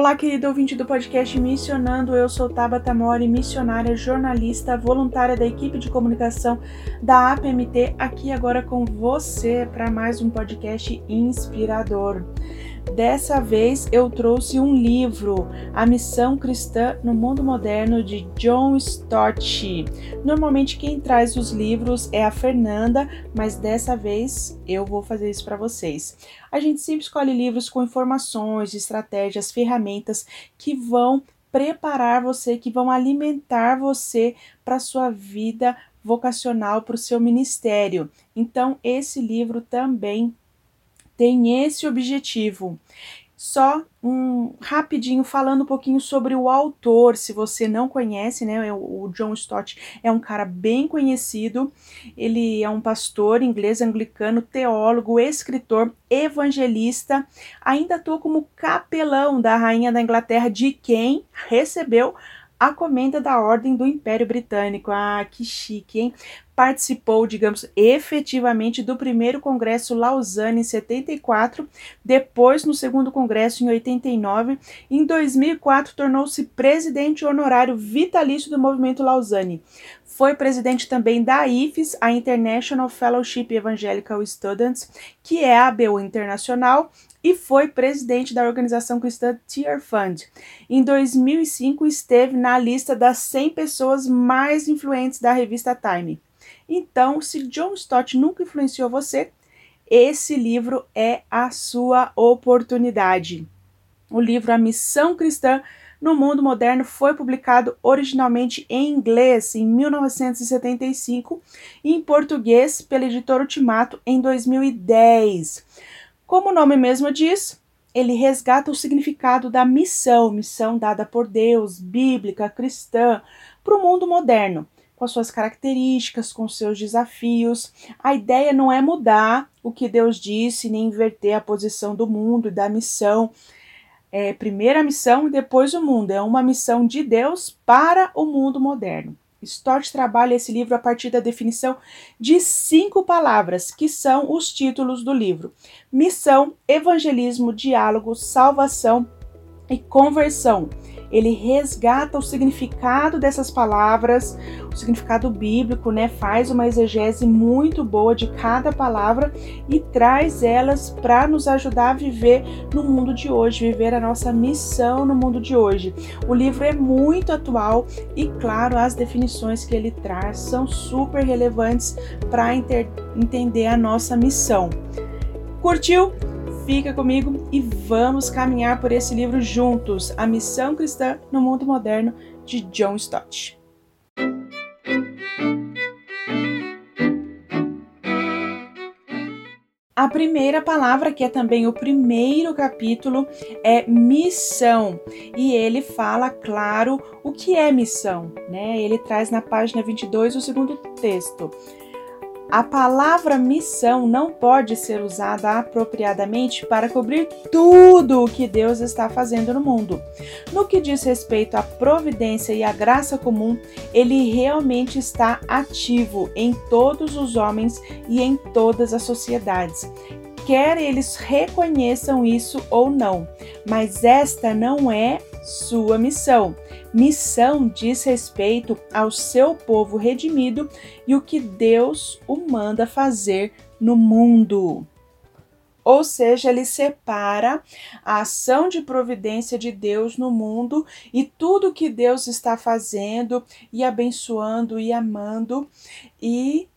Olá, querido ouvinte do podcast Missionando. Eu sou Tabata Mori, missionária, jornalista, voluntária da equipe de comunicação da APMT, aqui agora com você para mais um podcast inspirador. Dessa vez eu trouxe um livro, A Missão Cristã no Mundo Moderno, de John Stott. Normalmente quem traz os livros é a Fernanda, mas dessa vez eu vou fazer isso para vocês. A gente sempre escolhe livros com informações, estratégias, ferramentas que vão preparar você, que vão alimentar você para sua vida vocacional, para o seu ministério. Então, esse livro também tem esse objetivo. Só um rapidinho falando um pouquinho sobre o autor, se você não conhece, né? O John Stott é um cara bem conhecido. Ele é um pastor inglês anglicano, teólogo, escritor, evangelista. Ainda atua como capelão da rainha da Inglaterra, de quem recebeu a comenda da Ordem do Império Britânico. Ah, que chique, hein? Participou, digamos, efetivamente do primeiro Congresso Lausanne em 74, depois no segundo Congresso em 89. Em 2004, tornou-se presidente honorário vitalício do movimento Lausanne. Foi presidente também da IFES, a International Fellowship Evangelical Students, que é a ABU internacional, e foi presidente da organização cristã Tear Fund. Em 2005 esteve na lista das 100 pessoas mais influentes da revista Time. Então, se John Stott nunca influenciou você, esse livro é a sua oportunidade. O livro A Missão Cristã no Mundo Moderno foi publicado originalmente em inglês em 1975 e em português pela editora Ultimato em 2010. Como o nome mesmo diz, ele resgata o significado da missão, missão dada por Deus, bíblica, cristã, para o mundo moderno, com as suas características, com seus desafios. A ideia não é mudar o que Deus disse, nem inverter a posição do mundo e da missão. É, primeiro a missão e depois o mundo. É uma missão de Deus para o mundo moderno. Stott trabalha esse livro a partir da definição de cinco palavras, que são os títulos do livro: missão, evangelismo, diálogo, salvação e conversão ele resgata o significado dessas palavras, o significado bíblico, né? Faz uma exegese muito boa de cada palavra e traz elas para nos ajudar a viver no mundo de hoje, viver a nossa missão no mundo de hoje. O livro é muito atual e, claro, as definições que ele traz são super relevantes para entender a nossa missão. Curtiu? Fica comigo e vamos caminhar por esse livro juntos, A Missão Cristã no Mundo Moderno, de John Stott. A primeira palavra, que é também o primeiro capítulo, é missão. E ele fala, claro, o que é missão, né? Ele traz na página 22 o segundo texto. A palavra missão não pode ser usada apropriadamente para cobrir tudo o que Deus está fazendo no mundo. No que diz respeito à providência e à graça comum, ele realmente está ativo em todos os homens e em todas as sociedades quer eles reconheçam isso ou não, mas esta não é sua missão. Missão diz respeito ao seu povo redimido e o que Deus o manda fazer no mundo. Ou seja, ele separa a ação de providência de Deus no mundo e tudo que Deus está fazendo e abençoando e amando e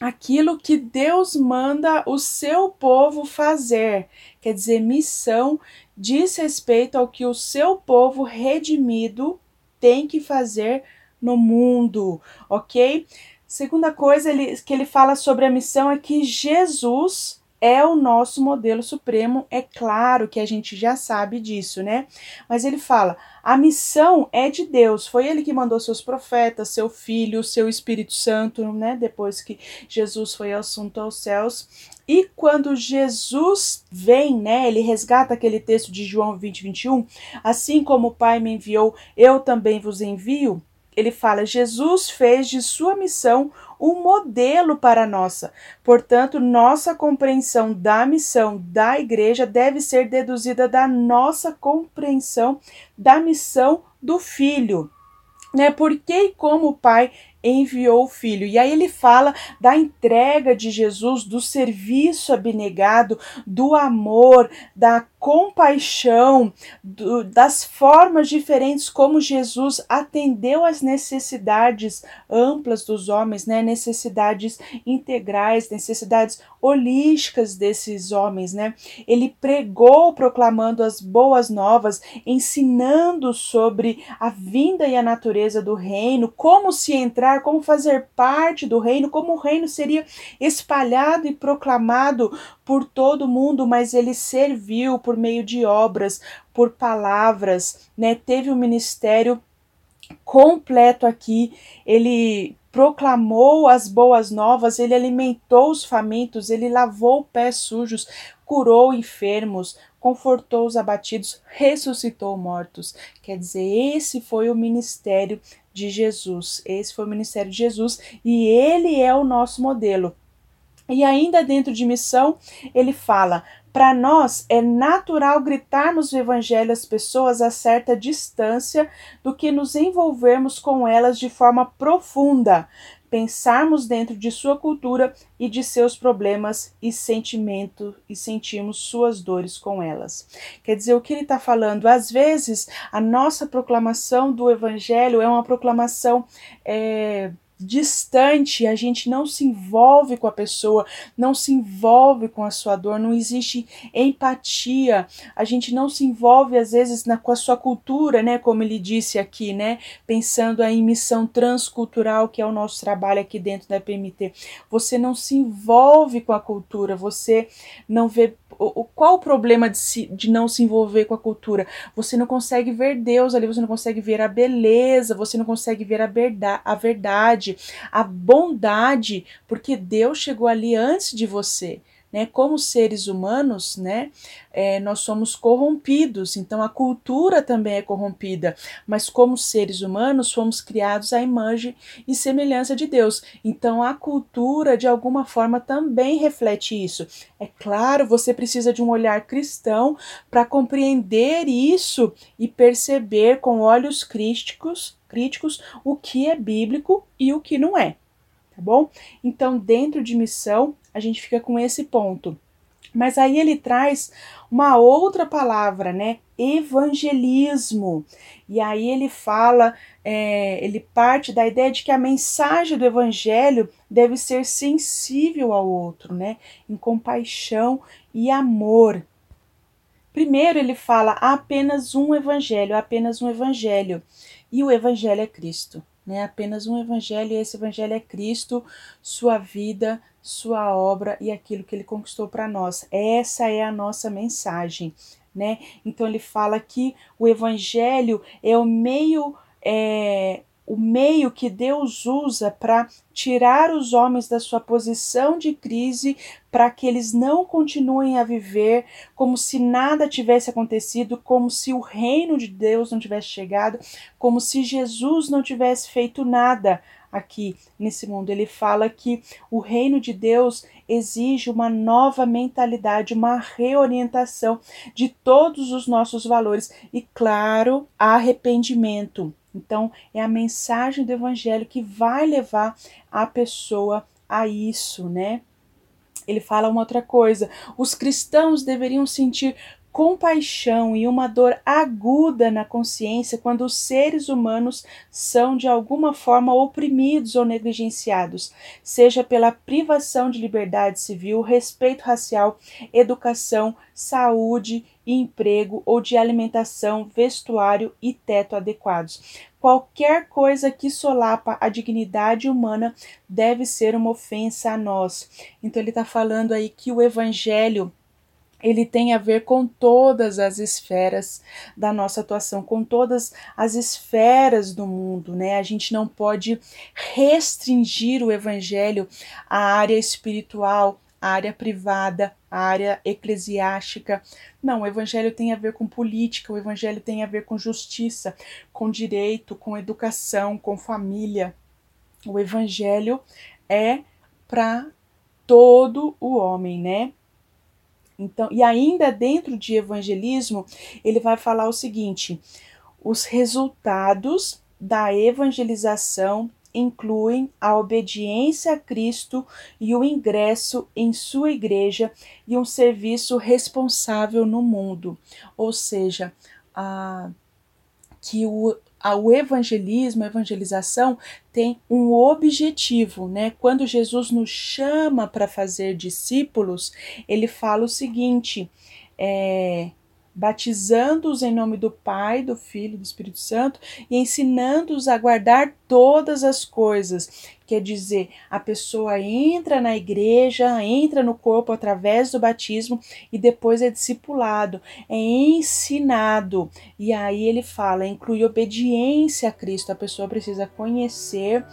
aquilo que Deus manda o seu povo fazer. Quer dizer, missão diz respeito ao que o seu povo redimido tem que fazer no mundo, ok? Segunda coisa ele, que ele fala sobre a missão é que Jesus é o nosso modelo supremo, é claro que a gente já sabe disso, né? Mas ele fala: a missão é de Deus, foi ele que mandou seus profetas, seu filho, seu Espírito Santo, né? Depois que Jesus foi assunto aos céus. E quando Jesus vem, né, ele resgata aquele texto de João 20, 21, assim como o Pai me enviou, eu também vos envio. Ele fala: Jesus fez de sua missão um modelo para nossa. Portanto, nossa compreensão da missão da igreja deve ser deduzida da nossa compreensão da missão do filho. Né? Por que e como o Pai enviou o filho. E aí ele fala da entrega de Jesus, do serviço abnegado, do amor, da compaixão, do, das formas diferentes como Jesus atendeu às necessidades amplas dos homens, né? necessidades integrais, necessidades holísticas desses homens. Né? Ele pregou proclamando as boas novas, ensinando sobre a vinda e a natureza do reino, como se entrar como fazer parte do reino, como o reino seria espalhado e proclamado por todo mundo, mas ele serviu por meio de obras, por palavras, né? Teve um ministério completo aqui. Ele proclamou as boas novas, ele alimentou os famintos, ele lavou pés sujos, curou enfermos, confortou os abatidos, ressuscitou mortos. Quer dizer, esse foi o ministério de Jesus. Esse foi o ministério de Jesus e ele é o nosso modelo. E ainda dentro de missão, ele fala: para nós é natural gritarmos o evangelho às pessoas a certa distância do que nos envolvermos com elas de forma profunda, pensarmos dentro de sua cultura e de seus problemas e sentimento e sentirmos suas dores com elas. Quer dizer, o que ele está falando? Às vezes, a nossa proclamação do Evangelho é uma proclamação é, distante, a gente não se envolve com a pessoa, não se envolve com a sua dor, não existe empatia, a gente não se envolve às vezes na, com a sua cultura, né, como ele disse aqui, né, pensando em missão transcultural, que é o nosso trabalho aqui dentro da PMT. Você não se envolve com a cultura, você não vê o, qual o problema de, se, de não se envolver com a cultura? Você não consegue ver Deus ali, você não consegue ver a beleza, você não consegue ver a, verdade, a verdade, a bondade, porque Deus chegou ali antes de você né? Como seres humanos, né? É, nós somos corrompidos, então a cultura também é corrompida, mas como seres humanos fomos criados à imagem e semelhança de Deus. Então a cultura de alguma forma também reflete isso. É claro, você precisa de um olhar cristão para compreender isso e perceber com olhos críticos, críticos o que é bíblico e o que não é tá bom? Então, dentro de missão, a gente fica com esse ponto. Mas aí ele traz uma outra palavra, né? Evangelismo. E aí ele fala, é, ele parte da ideia de que a mensagem do evangelho deve ser sensível ao outro, né? Em compaixão e amor. Primeiro ele fala apenas um evangelho, apenas um evangelho. E o evangelho é Cristo né? Apenas um evangelho e esse evangelho é Cristo, sua vida, sua obra e aquilo que ele conquistou para nós. Essa é a nossa mensagem, né? Então ele fala que o evangelho é o meio é, o meio que Deus usa para tirar os homens da sua posição de crise, para que eles não continuem a viver como se nada tivesse acontecido, como se o reino de Deus não tivesse chegado, como se Jesus não tivesse feito nada aqui nesse mundo. Ele fala que o reino de Deus exige uma nova mentalidade, uma reorientação de todos os nossos valores e, claro, arrependimento então, é a mensagem do evangelho que vai levar a pessoa a isso, né? Ele fala uma outra coisa: os cristãos deveriam sentir compaixão e uma dor aguda na consciência quando os seres humanos são de alguma forma oprimidos ou negligenciados, seja pela privação de liberdade civil, respeito racial, educação, saúde emprego ou de alimentação, vestuário e teto adequados. Qualquer coisa que solapa a dignidade humana deve ser uma ofensa a nós. Então ele está falando aí que o evangelho ele tem a ver com todas as esferas da nossa atuação, com todas as esferas do mundo, né? A gente não pode restringir o evangelho à área espiritual, à área privada, à área eclesiástica. Não, o evangelho tem a ver com política, o evangelho tem a ver com justiça, com direito, com educação, com família. O evangelho é para todo o homem, né? Então, e ainda dentro de evangelismo, ele vai falar o seguinte: os resultados da evangelização incluem a obediência a Cristo e o ingresso em sua igreja e um serviço responsável no mundo. Ou seja, a, que o, o evangelismo, a evangelização tem um objetivo, né? Quando Jesus nos chama para fazer discípulos, ele fala o seguinte: é, batizando-os em nome do Pai, do Filho e do Espírito Santo e ensinando-os a guardar todas as coisas. Quer dizer, a pessoa entra na igreja, entra no corpo através do batismo e depois é discipulado, é ensinado. E aí ele fala, inclui obediência a Cristo. A pessoa precisa conhecer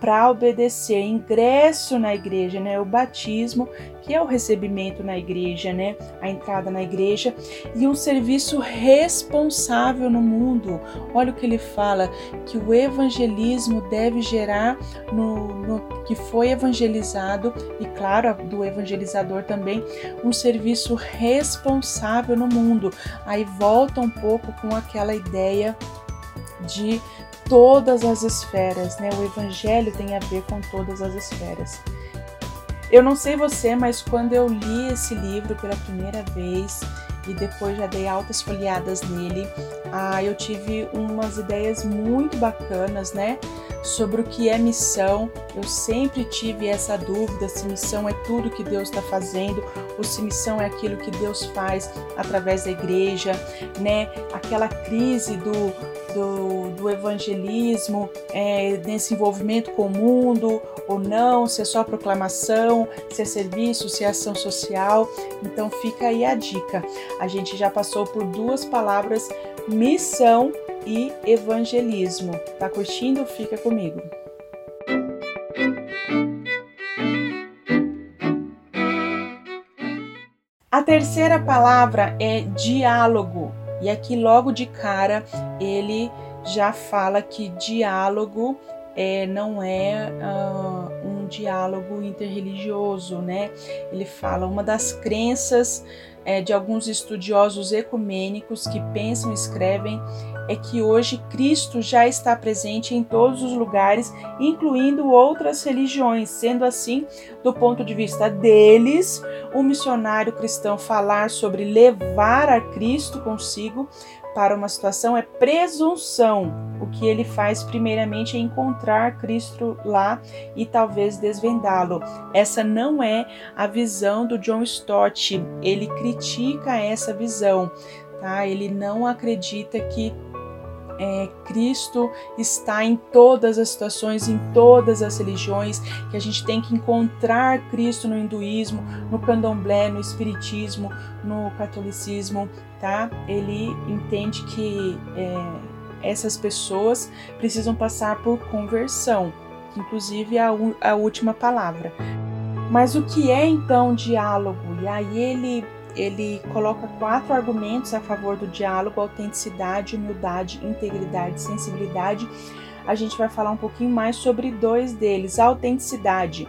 para obedecer, ingresso na igreja, né? O batismo, que é o recebimento na igreja, né? A entrada na igreja e um serviço responsável no mundo. Olha o que ele fala, que o evangelismo deve gerar no, no que foi evangelizado e claro, do evangelizador também, um serviço responsável no mundo. Aí volta um pouco com aquela ideia de todas as esferas, né? O evangelho tem a ver com todas as esferas. Eu não sei você, mas quando eu li esse livro pela primeira vez e depois já dei altas folheadas nele, ah, eu tive umas ideias muito bacanas, né? Sobre o que é missão. Eu sempre tive essa dúvida se missão é tudo que Deus está fazendo ou se missão é aquilo que Deus faz através da igreja, né? Aquela crise do do, do evangelismo, é, nesse envolvimento com o mundo ou não, se é só proclamação, se é serviço, se é ação social. Então fica aí a dica. A gente já passou por duas palavras, missão e evangelismo. Tá curtindo? Fica comigo. A terceira palavra é diálogo. E aqui, logo de cara, ele já fala que diálogo é, não é uh, um diálogo interreligioso, né? Ele fala uma das crenças é, de alguns estudiosos ecumênicos que pensam e escrevem é que hoje Cristo já está presente em todos os lugares, incluindo outras religiões. Sendo assim, do ponto de vista deles, o missionário cristão falar sobre levar a Cristo consigo para uma situação é presunção. O que ele faz primeiramente é encontrar Cristo lá e talvez desvendá-lo. Essa não é a visão do John Stott. Ele critica essa visão, tá? Ele não acredita que é, Cristo está em todas as situações, em todas as religiões, que a gente tem que encontrar Cristo no hinduísmo, no candomblé, no espiritismo, no catolicismo, tá? Ele entende que é, essas pessoas precisam passar por conversão, que inclusive é a, a última palavra. Mas o que é então diálogo? E aí ele ele coloca quatro argumentos a favor do diálogo: autenticidade, humildade, integridade, sensibilidade. A gente vai falar um pouquinho mais sobre dois deles. A autenticidade.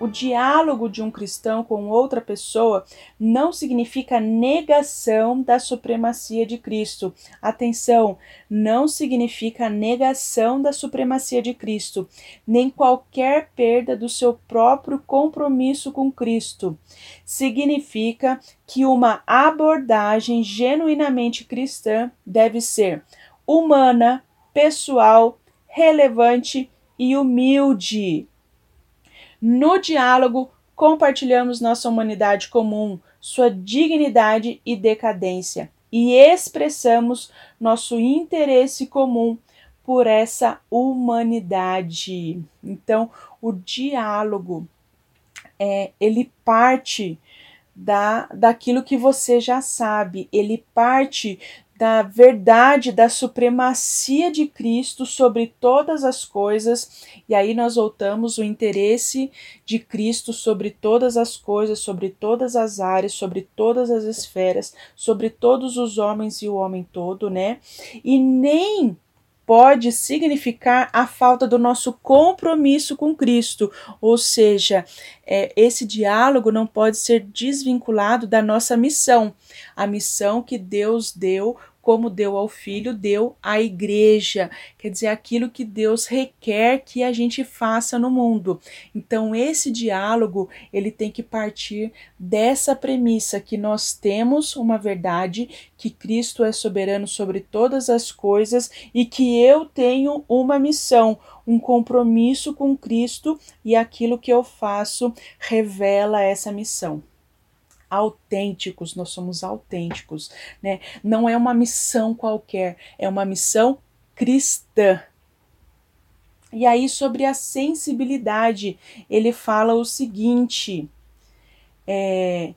O diálogo de um cristão com outra pessoa não significa negação da supremacia de Cristo. Atenção, não significa negação da supremacia de Cristo, nem qualquer perda do seu próprio compromisso com Cristo. Significa que uma abordagem genuinamente cristã deve ser humana, pessoal, relevante e humilde. No diálogo, compartilhamos nossa humanidade comum, sua dignidade e decadência. e expressamos nosso interesse comum por essa humanidade. Então, o diálogo é, ele parte da, daquilo que você já sabe, ele parte da verdade da supremacia de Cristo sobre todas as coisas, e aí nós voltamos o interesse de Cristo sobre todas as coisas, sobre todas as áreas, sobre todas as esferas, sobre todos os homens e o homem todo, né? E nem pode significar a falta do nosso compromisso com Cristo, ou seja, é, esse diálogo não pode ser desvinculado da nossa missão, a missão que Deus deu como deu ao filho, deu à igreja, quer dizer, aquilo que Deus requer que a gente faça no mundo. Então, esse diálogo, ele tem que partir dessa premissa que nós temos uma verdade, que Cristo é soberano sobre todas as coisas e que eu tenho uma missão, um compromisso com Cristo e aquilo que eu faço revela essa missão autênticos, nós somos autênticos, né? Não é uma missão qualquer, é uma missão cristã. E aí, sobre a sensibilidade, ele fala o seguinte: é,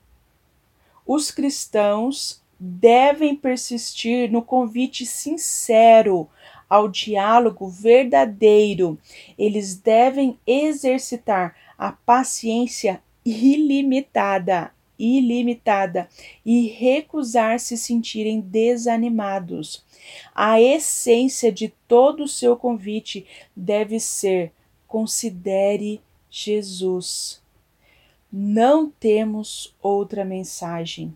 os cristãos devem persistir no convite sincero ao diálogo verdadeiro. Eles devem exercitar a paciência ilimitada ilimitada e recusar se sentirem desanimados. A essência de todo o seu convite deve ser: considere Jesus. Não temos outra mensagem.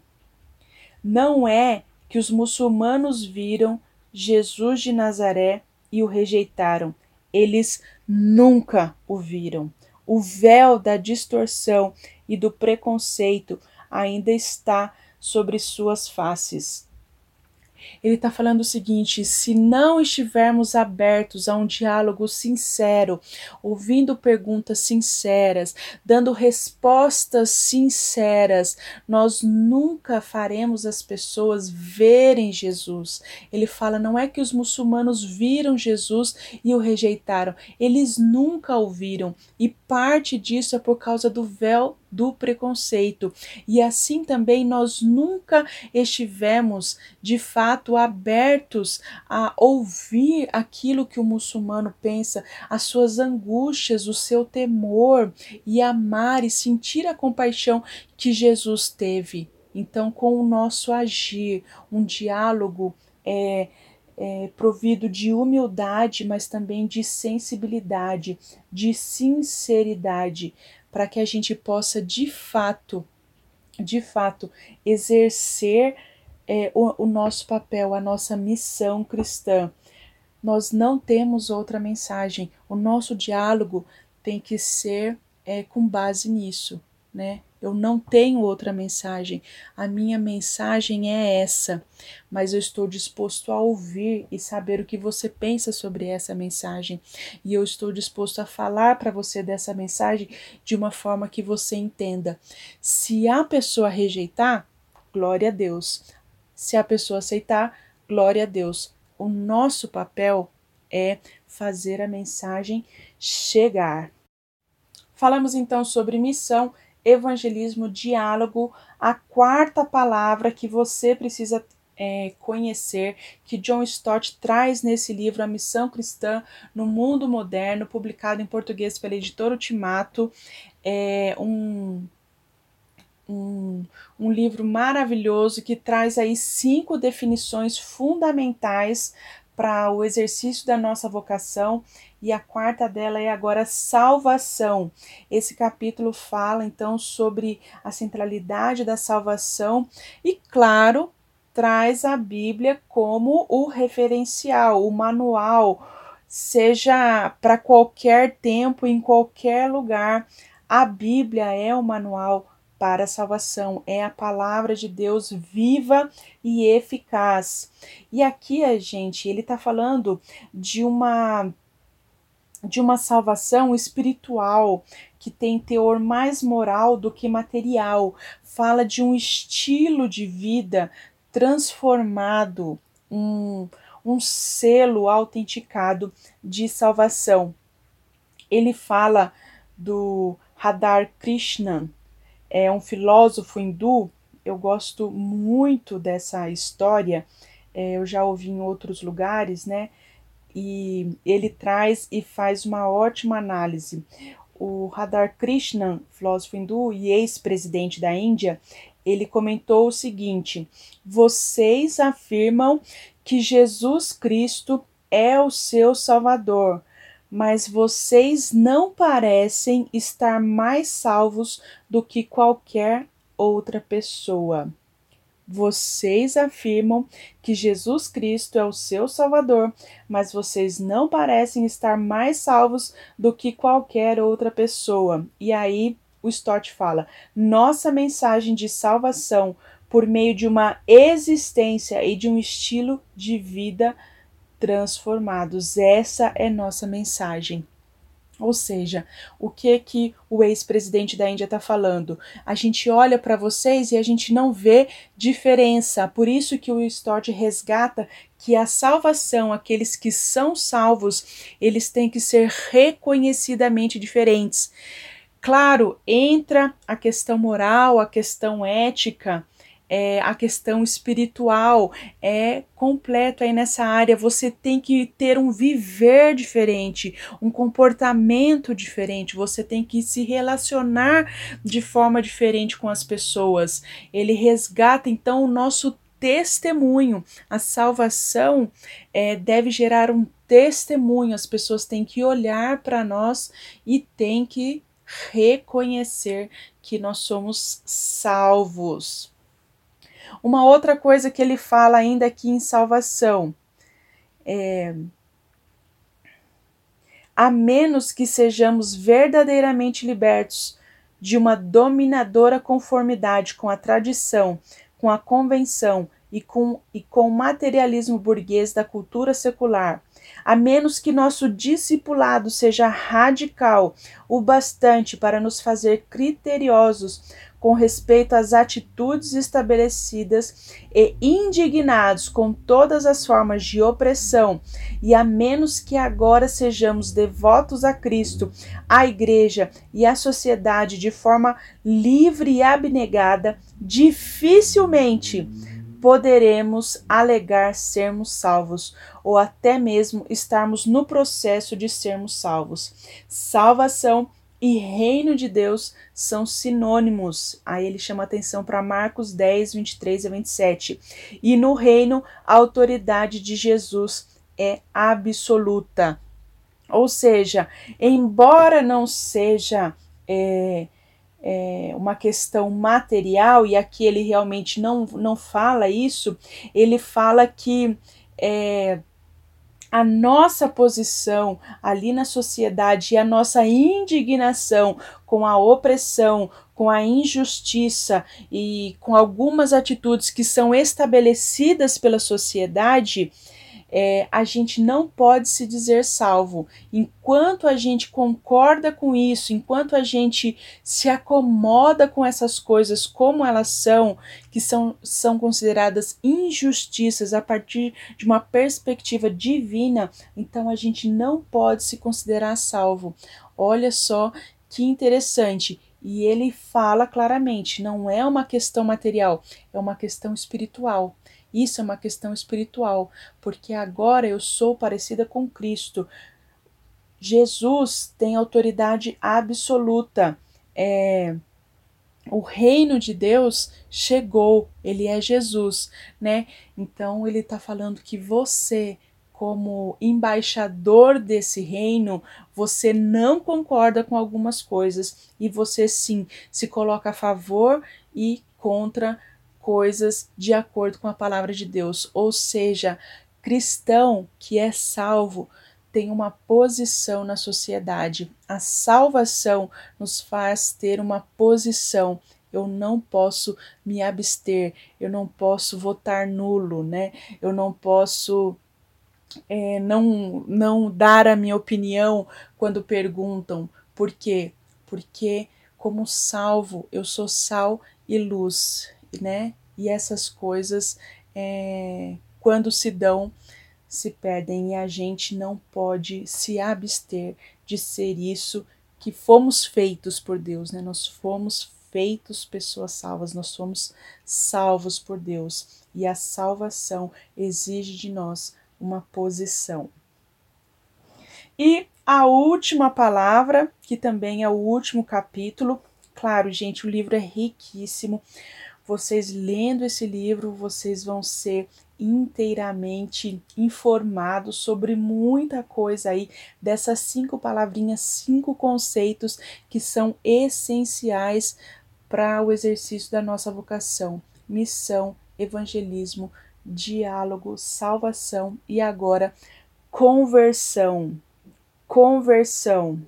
Não é que os muçulmanos viram Jesus de Nazaré e o rejeitaram. Eles nunca o viram. O véu da distorção e do preconceito ainda está sobre suas faces. Ele está falando o seguinte: se não estivermos abertos a um diálogo sincero, ouvindo perguntas sinceras, dando respostas sinceras, nós nunca faremos as pessoas verem Jesus. Ele fala: não é que os muçulmanos viram Jesus e o rejeitaram, eles nunca o viram, e parte disso é por causa do véu do preconceito. E assim também nós nunca estivemos de fato abertos a ouvir aquilo que o muçulmano pensa, as suas angústias, o seu temor e amar e sentir a compaixão que Jesus teve. Então, com o nosso agir, um diálogo é, é, provido de humildade, mas também de sensibilidade, de sinceridade, para que a gente possa de fato, de fato, exercer é, o, o nosso papel, a nossa missão cristã. Nós não temos outra mensagem. O nosso diálogo tem que ser é, com base nisso, né? Eu não tenho outra mensagem. A minha mensagem é essa, mas eu estou disposto a ouvir e saber o que você pensa sobre essa mensagem. E eu estou disposto a falar para você dessa mensagem de uma forma que você entenda. Se a pessoa rejeitar, glória a Deus. Se a pessoa aceitar, glória a Deus. O nosso papel é fazer a mensagem chegar. Falamos então sobre missão evangelismo, diálogo, a quarta palavra que você precisa é, conhecer, que John Stott traz nesse livro, A Missão Cristã no Mundo Moderno, publicado em português pela editora Ultimato. É um, um, um livro maravilhoso que traz aí cinco definições fundamentais para o exercício da nossa vocação e a quarta dela é agora salvação. Esse capítulo fala então sobre a centralidade da salvação e, claro, traz a Bíblia como o referencial, o manual, seja para qualquer tempo, em qualquer lugar. A Bíblia é o manual para a salvação, é a palavra de Deus viva e eficaz. E aqui a gente, ele está falando de uma de uma salvação espiritual que tem teor mais moral do que material, fala de um estilo de vida transformado, um, um selo autenticado de salvação. Ele fala do Radar Krishnan, é um filósofo hindu. Eu gosto muito dessa história, é, eu já ouvi em outros lugares, né? E ele traz e faz uma ótima análise. O Radar Krishnan, filósofo hindu e ex-presidente da Índia, ele comentou o seguinte: vocês afirmam que Jesus Cristo é o seu Salvador, mas vocês não parecem estar mais salvos do que qualquer outra pessoa. Vocês afirmam que Jesus Cristo é o seu Salvador, mas vocês não parecem estar mais salvos do que qualquer outra pessoa. E aí o Stott fala: nossa mensagem de salvação por meio de uma existência e de um estilo de vida transformados. Essa é nossa mensagem. Ou seja, o que que o ex-presidente da Índia está falando? A gente olha para vocês e a gente não vê diferença. Por isso que o Stott resgata que a salvação, aqueles que são salvos, eles têm que ser reconhecidamente diferentes. Claro, entra a questão moral, a questão ética, é, a questão espiritual é completo aí nessa área. Você tem que ter um viver diferente, um comportamento diferente, você tem que se relacionar de forma diferente com as pessoas. Ele resgata então o nosso testemunho. A salvação é, deve gerar um testemunho, as pessoas têm que olhar para nós e têm que reconhecer que nós somos salvos. Uma outra coisa que ele fala ainda aqui em salvação é a menos que sejamos verdadeiramente libertos de uma dominadora conformidade com a tradição, com a convenção e com, e com o materialismo burguês da cultura secular, a menos que nosso discipulado seja radical o bastante para nos fazer criteriosos com respeito às atitudes estabelecidas e indignados com todas as formas de opressão, e a menos que agora sejamos devotos a Cristo, à Igreja e à sociedade de forma livre e abnegada, dificilmente poderemos alegar sermos salvos ou até mesmo estarmos no processo de sermos salvos. Salvação e reino de Deus são sinônimos. Aí ele chama atenção para Marcos 10, 23 a 27. E no reino, a autoridade de Jesus é absoluta. Ou seja, embora não seja é, é, uma questão material, e aqui ele realmente não, não fala isso, ele fala que é, a nossa posição ali na sociedade e a nossa indignação com a opressão, com a injustiça e com algumas atitudes que são estabelecidas pela sociedade é, a gente não pode se dizer salvo. Enquanto a gente concorda com isso, enquanto a gente se acomoda com essas coisas como elas são, que são, são consideradas injustiças a partir de uma perspectiva divina, então a gente não pode se considerar salvo. Olha só que interessante. E ele fala claramente: não é uma questão material, é uma questão espiritual. Isso é uma questão espiritual, porque agora eu sou parecida com Cristo. Jesus tem autoridade absoluta. É, o reino de Deus chegou, ele é Jesus, né? Então ele está falando que você, como embaixador desse reino, você não concorda com algumas coisas e você sim se coloca a favor e contra coisas de acordo com a palavra de Deus. Ou seja, cristão que é salvo tem uma posição na sociedade. A salvação nos faz ter uma posição. Eu não posso me abster, eu não posso votar nulo, né? Eu não posso é, não, não dar a minha opinião quando perguntam. Por quê? Porque, como salvo, eu sou sal e luz né? E essas coisas é, quando se dão, se perdem e a gente não pode se abster de ser isso que fomos feitos por Deus, né? Nós fomos feitos pessoas salvas, nós somos salvos por Deus e a salvação exige de nós uma posição. E a última palavra, que também é o último capítulo, claro, gente, o livro é riquíssimo. Vocês lendo esse livro, vocês vão ser inteiramente informados sobre muita coisa aí dessas cinco palavrinhas, cinco conceitos que são essenciais para o exercício da nossa vocação: missão, evangelismo, diálogo, salvação e agora conversão. Conversão.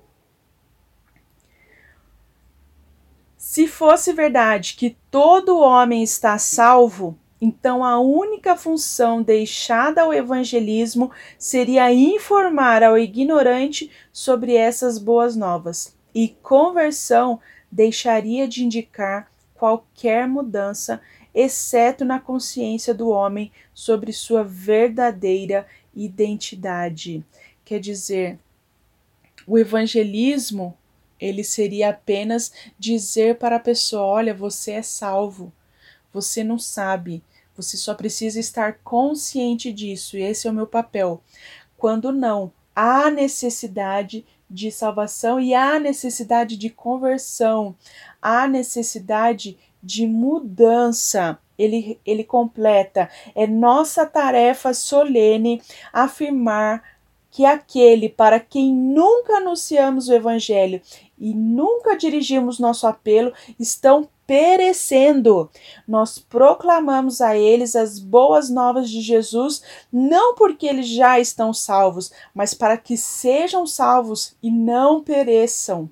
Se fosse verdade que todo homem está salvo, então a única função deixada ao evangelismo seria informar ao ignorante sobre essas boas novas, e conversão deixaria de indicar qualquer mudança, exceto na consciência do homem sobre sua verdadeira identidade. Quer dizer, o evangelismo ele seria apenas dizer para a pessoa: olha, você é salvo, você não sabe, você só precisa estar consciente disso, e esse é o meu papel. Quando não, há necessidade de salvação e há necessidade de conversão, há necessidade de mudança. Ele, ele completa: é nossa tarefa solene afirmar que aquele para quem nunca anunciamos o Evangelho e nunca dirigimos nosso apelo estão perecendo. Nós proclamamos a eles as boas novas de Jesus, não porque eles já estão salvos, mas para que sejam salvos e não pereçam.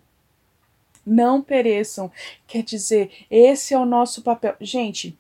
Não pereçam. Quer dizer, esse é o nosso papel. Gente,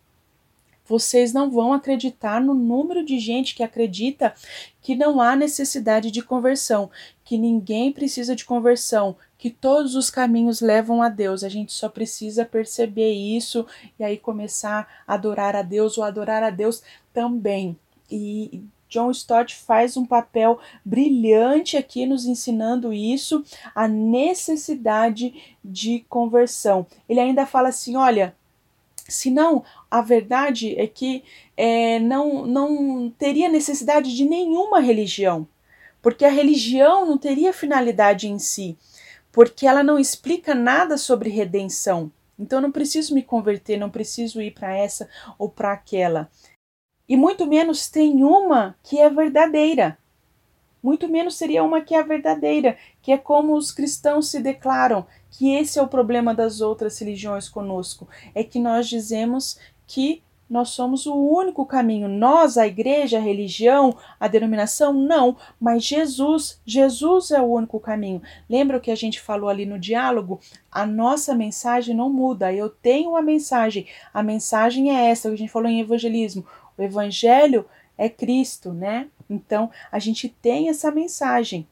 vocês não vão acreditar no número de gente que acredita que não há necessidade de conversão, que ninguém precisa de conversão, que todos os caminhos levam a Deus. A gente só precisa perceber isso e aí começar a adorar a Deus ou adorar a Deus também. E John Stott faz um papel brilhante aqui nos ensinando isso, a necessidade de conversão. Ele ainda fala assim: olha, se não, a verdade é que é, não, não teria necessidade de nenhuma religião, porque a religião não teria finalidade em si, porque ela não explica nada sobre redenção. Então não preciso me converter, não preciso ir para essa ou para aquela. E muito menos tem uma que é verdadeira. Muito menos seria uma que é verdadeira, que é como os cristãos se declaram, que esse é o problema das outras religiões conosco, é que nós dizemos que nós somos o único caminho. Nós, a igreja, a religião, a denominação, não. Mas Jesus, Jesus é o único caminho. Lembra o que a gente falou ali no diálogo? A nossa mensagem não muda. Eu tenho uma mensagem. A mensagem é essa, que a gente falou em evangelismo. O evangelho é Cristo, né? Então, a gente tem essa mensagem.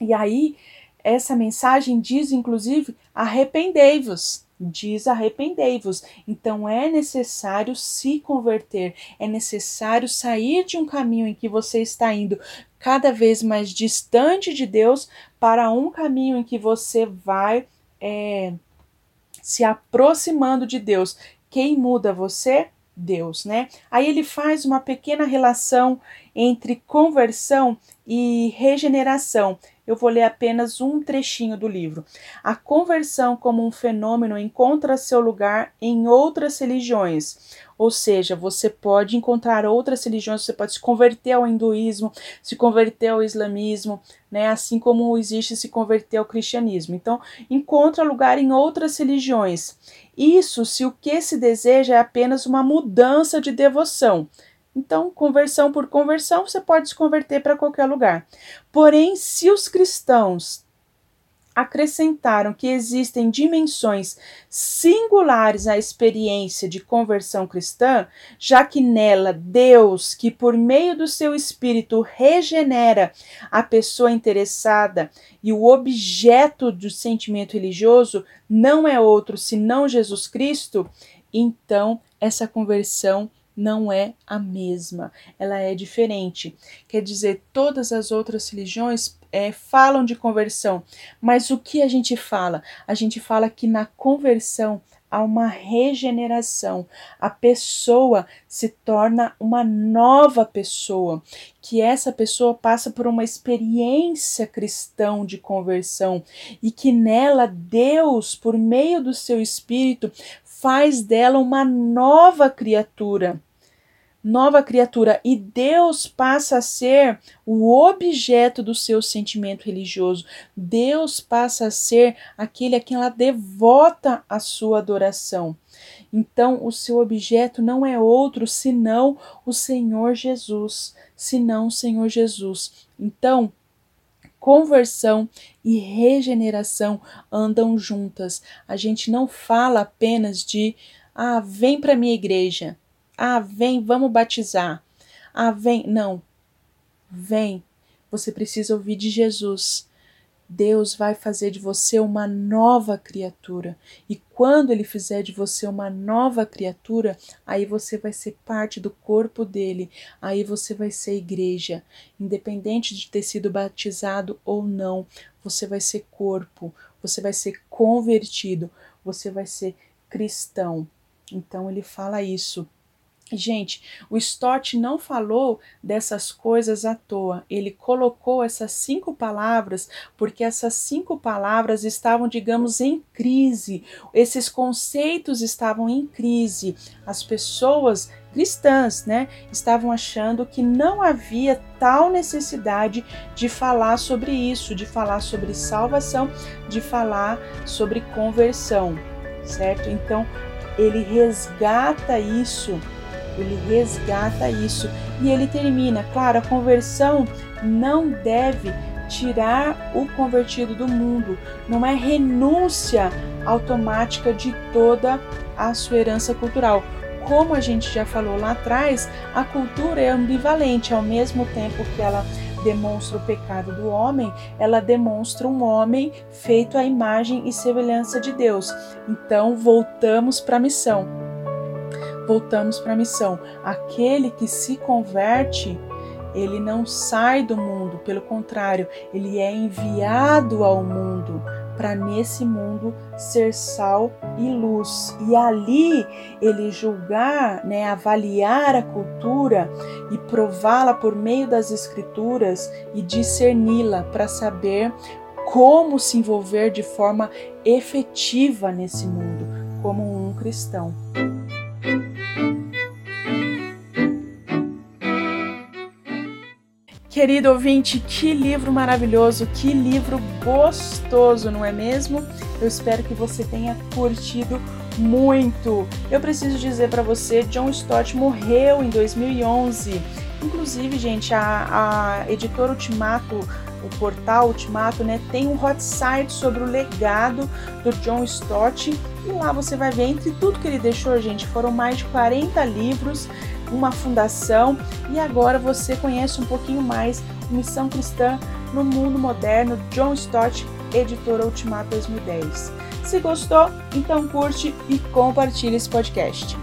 E aí, essa mensagem diz, inclusive, arrependei-vos diz arrependei-vos. Então é necessário se converter, é necessário sair de um caminho em que você está indo cada vez mais distante de Deus para um caminho em que você vai é, se aproximando de Deus. Quem muda você? Deus, né? Aí ele faz uma pequena relação entre conversão e regeneração. Eu vou ler apenas um trechinho do livro. A conversão como um fenômeno encontra seu lugar em outras religiões. Ou seja, você pode encontrar outras religiões, você pode se converter ao hinduísmo, se converter ao islamismo, né? Assim como existe se converter ao cristianismo. Então, encontra lugar em outras religiões. Isso se o que se deseja é apenas uma mudança de devoção. Então, conversão por conversão, você pode se converter para qualquer lugar. Porém, se os cristãos acrescentaram que existem dimensões singulares à experiência de conversão cristã, já que nela Deus, que por meio do seu espírito regenera a pessoa interessada e o objeto do sentimento religioso não é outro senão Jesus Cristo, então essa conversão não é a mesma, ela é diferente. Quer dizer, todas as outras religiões é, falam de conversão, mas o que a gente fala? A gente fala que na conversão há uma regeneração. A pessoa se torna uma nova pessoa, que essa pessoa passa por uma experiência cristã de conversão e que nela Deus, por meio do seu espírito, faz dela uma nova criatura nova criatura e Deus passa a ser o objeto do seu sentimento religioso. Deus passa a ser aquele a quem ela devota a sua adoração. Então, o seu objeto não é outro senão o Senhor Jesus, senão o Senhor Jesus. Então, conversão e regeneração andam juntas. A gente não fala apenas de ah, vem para minha igreja. Ah, vem, vamos batizar. Ah, vem. Não. Vem. Você precisa ouvir de Jesus. Deus vai fazer de você uma nova criatura. E quando ele fizer de você uma nova criatura, aí você vai ser parte do corpo dele. Aí você vai ser igreja. Independente de ter sido batizado ou não, você vai ser corpo. Você vai ser convertido. Você vai ser cristão. Então ele fala isso Gente, o Stott não falou dessas coisas à toa. Ele colocou essas cinco palavras porque essas cinco palavras estavam, digamos, em crise. Esses conceitos estavam em crise. As pessoas cristãs, né, estavam achando que não havia tal necessidade de falar sobre isso, de falar sobre salvação, de falar sobre conversão, certo? Então, ele resgata isso ele resgata isso e ele termina. Claro, a conversão não deve tirar o convertido do mundo, não é renúncia automática de toda a sua herança cultural. Como a gente já falou lá atrás, a cultura é ambivalente, ao mesmo tempo que ela demonstra o pecado do homem, ela demonstra um homem feito à imagem e semelhança de Deus. Então, voltamos para a missão voltamos para a missão. Aquele que se converte, ele não sai do mundo, pelo contrário, ele é enviado ao mundo para nesse mundo ser sal e luz. E ali ele julgar, né, avaliar a cultura e prová-la por meio das escrituras e discerni-la para saber como se envolver de forma efetiva nesse mundo como um cristão. Querido ouvinte, que livro maravilhoso, que livro gostoso, não é mesmo? Eu espero que você tenha curtido muito. Eu preciso dizer para você, John Stott morreu em 2011. Inclusive, gente, a, a editora Ultimato, o portal Ultimato, né, tem um hot site sobre o legado do John Stott e lá você vai ver entre tudo que ele deixou, gente, foram mais de 40 livros uma fundação e agora você conhece um pouquinho mais Missão Cristã no Mundo Moderno, John Stott, editora Ultimato 2010. Se gostou, então curte e compartilhe esse podcast.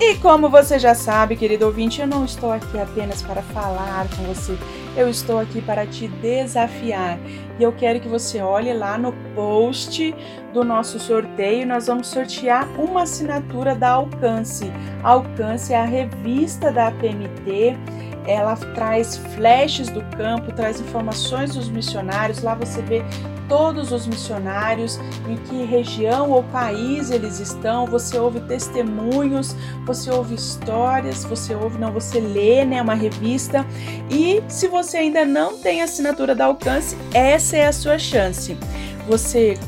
E como você já sabe, querido ouvinte, eu não estou aqui apenas para falar com você, eu estou aqui para te desafiar. E eu quero que você olhe lá no post do nosso sorteio. Nós vamos sortear uma assinatura da Alcance. Alcance é a revista da APMT ela traz flashes do campo, traz informações dos missionários. Lá você vê todos os missionários, em que região ou país eles estão. Você ouve testemunhos, você ouve histórias, você ouve, não, você lê, né, uma revista. E se você ainda não tem assinatura da Alcance, essa é a sua chance. Você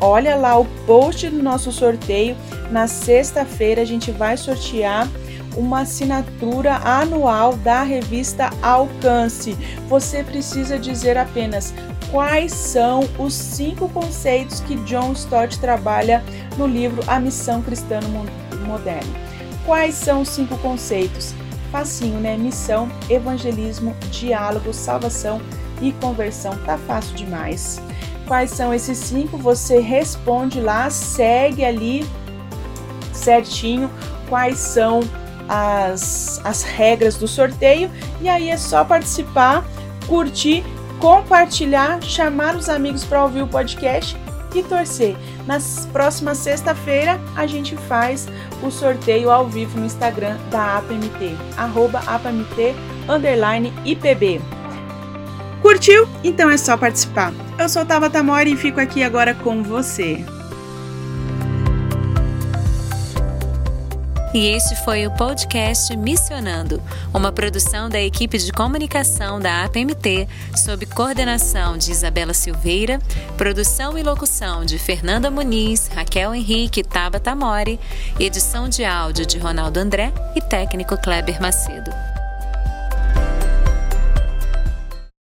olha lá o post do nosso sorteio. Na sexta-feira a gente vai sortear uma assinatura anual da revista Alcance. Você precisa dizer apenas quais são os cinco conceitos que John Stott trabalha no livro A Missão Cristã no Mundo Moderno. Quais são os cinco conceitos? Facinho, né? Missão, evangelismo, diálogo, salvação e conversão. Tá fácil demais. Quais são esses cinco? Você responde lá, segue ali certinho quais são as, as regras do sorteio. E aí é só participar, curtir, compartilhar, chamar os amigos para ouvir o podcast e torcer. Na próxima sexta-feira a gente faz o sorteio ao vivo no Instagram da APMT, arroba APMT underline IPB. Curtiu? Então é só participar. Eu sou Tabata Mori e fico aqui agora com você. E este foi o podcast Missionando, uma produção da equipe de comunicação da APMT, sob coordenação de Isabela Silveira, produção e locução de Fernanda Muniz, Raquel Henrique Tabata Mori, edição de áudio de Ronaldo André e técnico Kleber Macedo.